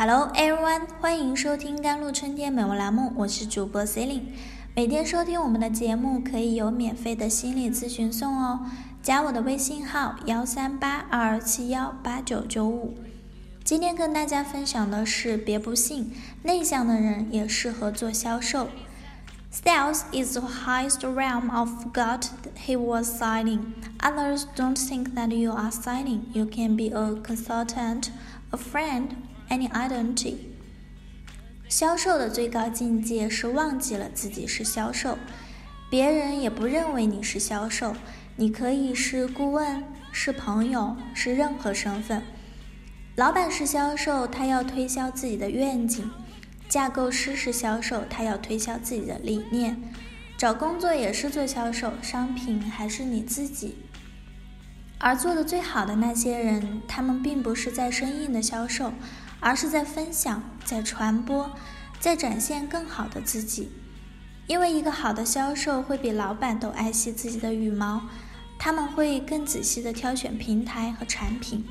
Hello everyone，欢迎收听甘露春天美文栏目，我是主播 Celine。每天收听我们的节目可以有免费的心理咨询送哦，加我的微信号幺三八二七幺八九九五。今天跟大家分享的是，别不信，内向的人也适合做销售。Sales is the highest realm of God he was signing. Others don't think that you are selling. You can be a consultant, a friend. Any identity，销售的最高境界是忘记了自己是销售，别人也不认为你是销售。你可以是顾问，是朋友，是任何身份。老板是销售，他要推销自己的愿景；架构师是销售，他要推销自己的理念。找工作也是做销售，商品还是你自己。而做的最好的那些人，他们并不是在生硬的销售。而是在分享，在传播，在展现更好的自己。因为一个好的销售会比老板都爱惜自己的羽毛，他们会更仔细的挑选平台和产品，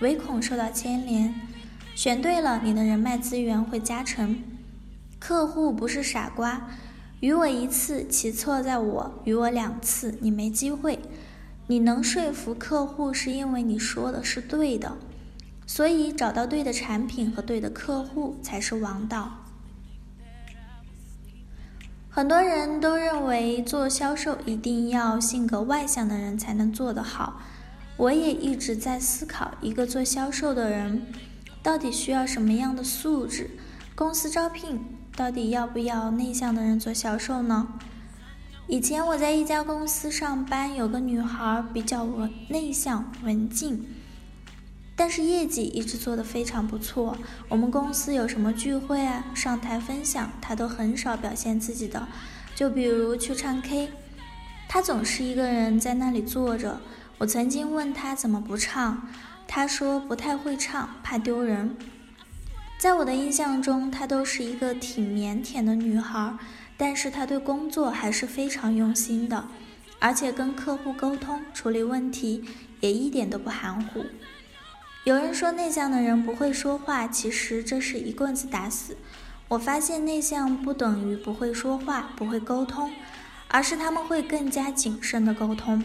唯恐受到牵连。选对了，你的人脉资源会加成。客户不是傻瓜，与我一次，其错在我；与我两次，你没机会。你能说服客户，是因为你说的是对的。所以，找到对的产品和对的客户才是王道。很多人都认为做销售一定要性格外向的人才能做得好。我也一直在思考，一个做销售的人到底需要什么样的素质？公司招聘到底要不要内向的人做销售呢？以前我在一家公司上班，有个女孩比较文内向、文静。但是业绩一直做得非常不错。我们公司有什么聚会啊，上台分享，他都很少表现自己的。就比如去唱 K，他总是一个人在那里坐着。我曾经问他怎么不唱，他说不太会唱，怕丢人。在我的印象中，她都是一个挺腼腆的女孩，但是她对工作还是非常用心的，而且跟客户沟通、处理问题也一点都不含糊。有人说内向的人不会说话，其实这是一棍子打死。我发现内向不等于不会说话、不会沟通，而是他们会更加谨慎的沟通。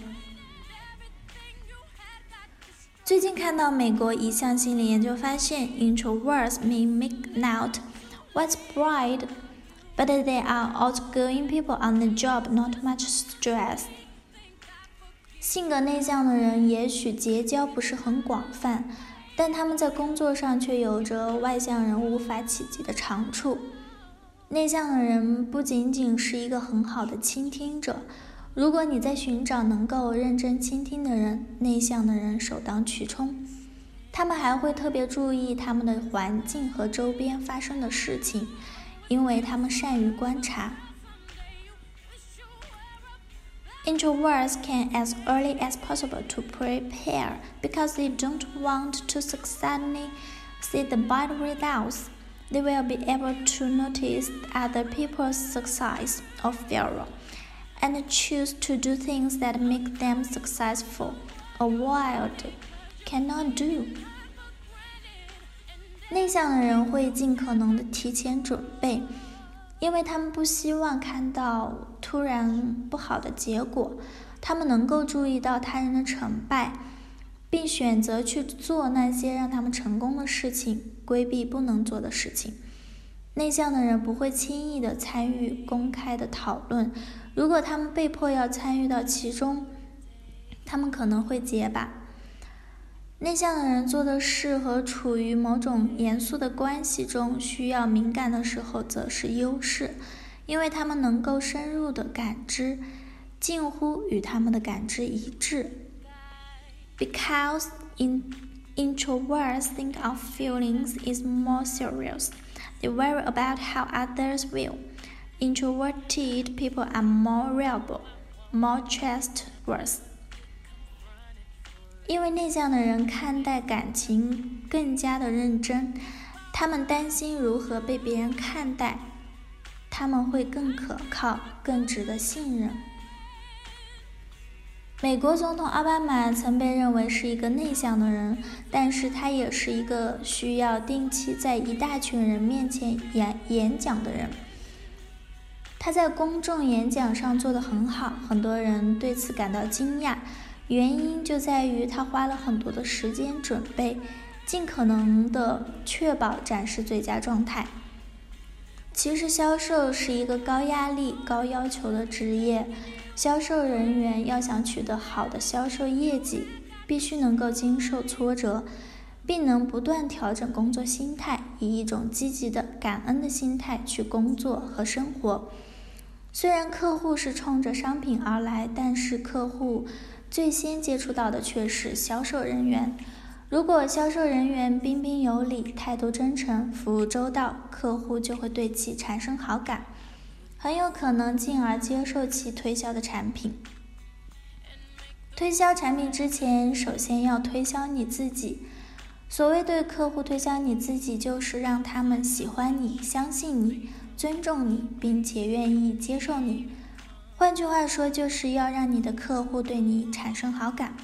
最近看到美国一项心理研究发现，introverts may make not what's bright, but they are outgoing people on the job, not much stress. 性格内向的人也许结交不是很广泛。但他们在工作上却有着外向人无法企及的长处。内向的人不仅仅是一个很好的倾听者，如果你在寻找能够认真倾听的人，内向的人首当其冲。他们还会特别注意他们的环境和周边发生的事情，因为他们善于观察。Introverts can as early as possible to prepare because they don't want to suddenly see the bad results. They will be able to notice other people's success or failure and choose to do things that make them successful. A wild cannot do. 内向的人会尽可能的提前准备。 因为他们不希望看到突然不好的结果，他们能够注意到他人的成败，并选择去做那些让他们成功的事情，规避不能做的事情。内向的人不会轻易的参与公开的讨论，如果他们被迫要参与到其中，他们可能会结巴。内向的人做的事和处于某种严肃的关系中需要敏感的时候，则是优势，因为他们能够深入的感知，近乎与他们的感知一致。Because in introverts think of feelings is more serious, they worry about how others will. Introverted people are more reliable, more trustworthy. 因为内向的人看待感情更加的认真，他们担心如何被别人看待，他们会更可靠、更值得信任。美国总统奥巴马曾被认为是一个内向的人，但是他也是一个需要定期在一大群人面前演演讲的人。他在公众演讲上做得很好，很多人对此感到惊讶，原因就在于他花了很多的时间准备，尽可能的确保展示最佳状态。其实，销售是一个高压力、高要求的职业。销售人员要想取得好的销售业绩，必须能够经受挫折，并能不断调整工作心态，以一种积极的、感恩的心态去工作和生活。虽然客户是冲着商品而来，但是客户最先接触到的却是销售人员。如果销售人员彬彬有礼、态度真诚、服务周到，客户就会对其产生好感。很有可能进而接受其推销的产品。推销产品之前，首先要推销你自己。所谓对客户推销你自己，就是让他们喜欢你、相信你、尊重你，并且愿意接受你。换句话说，就是要让你的客户对你产生好感。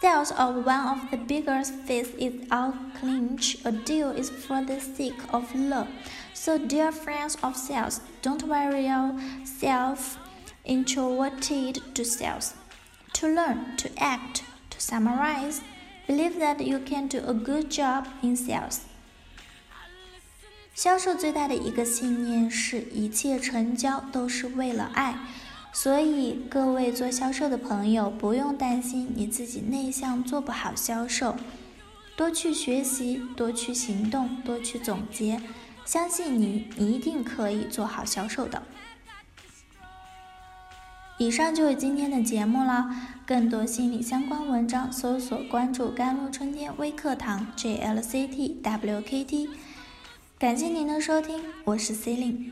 Sales of one of the biggest fees is our clinch. A deal is for the sake of love. So, dear friends of sales, don't worry yourself introverted to sales. To learn, to act, to summarize, believe that you can do a good job in sales. 销售最大的一个信念是一切成交都是为了爱。所以，各位做销售的朋友，不用担心你自己内向做不好销售，多去学习，多去行动，多去总结，相信你一定可以做好销售的。以上就是今天的节目了，更多心理相关文章，搜索关注“甘露春天微课堂 ”JLCTWKT。感谢您的收听，我是 C 令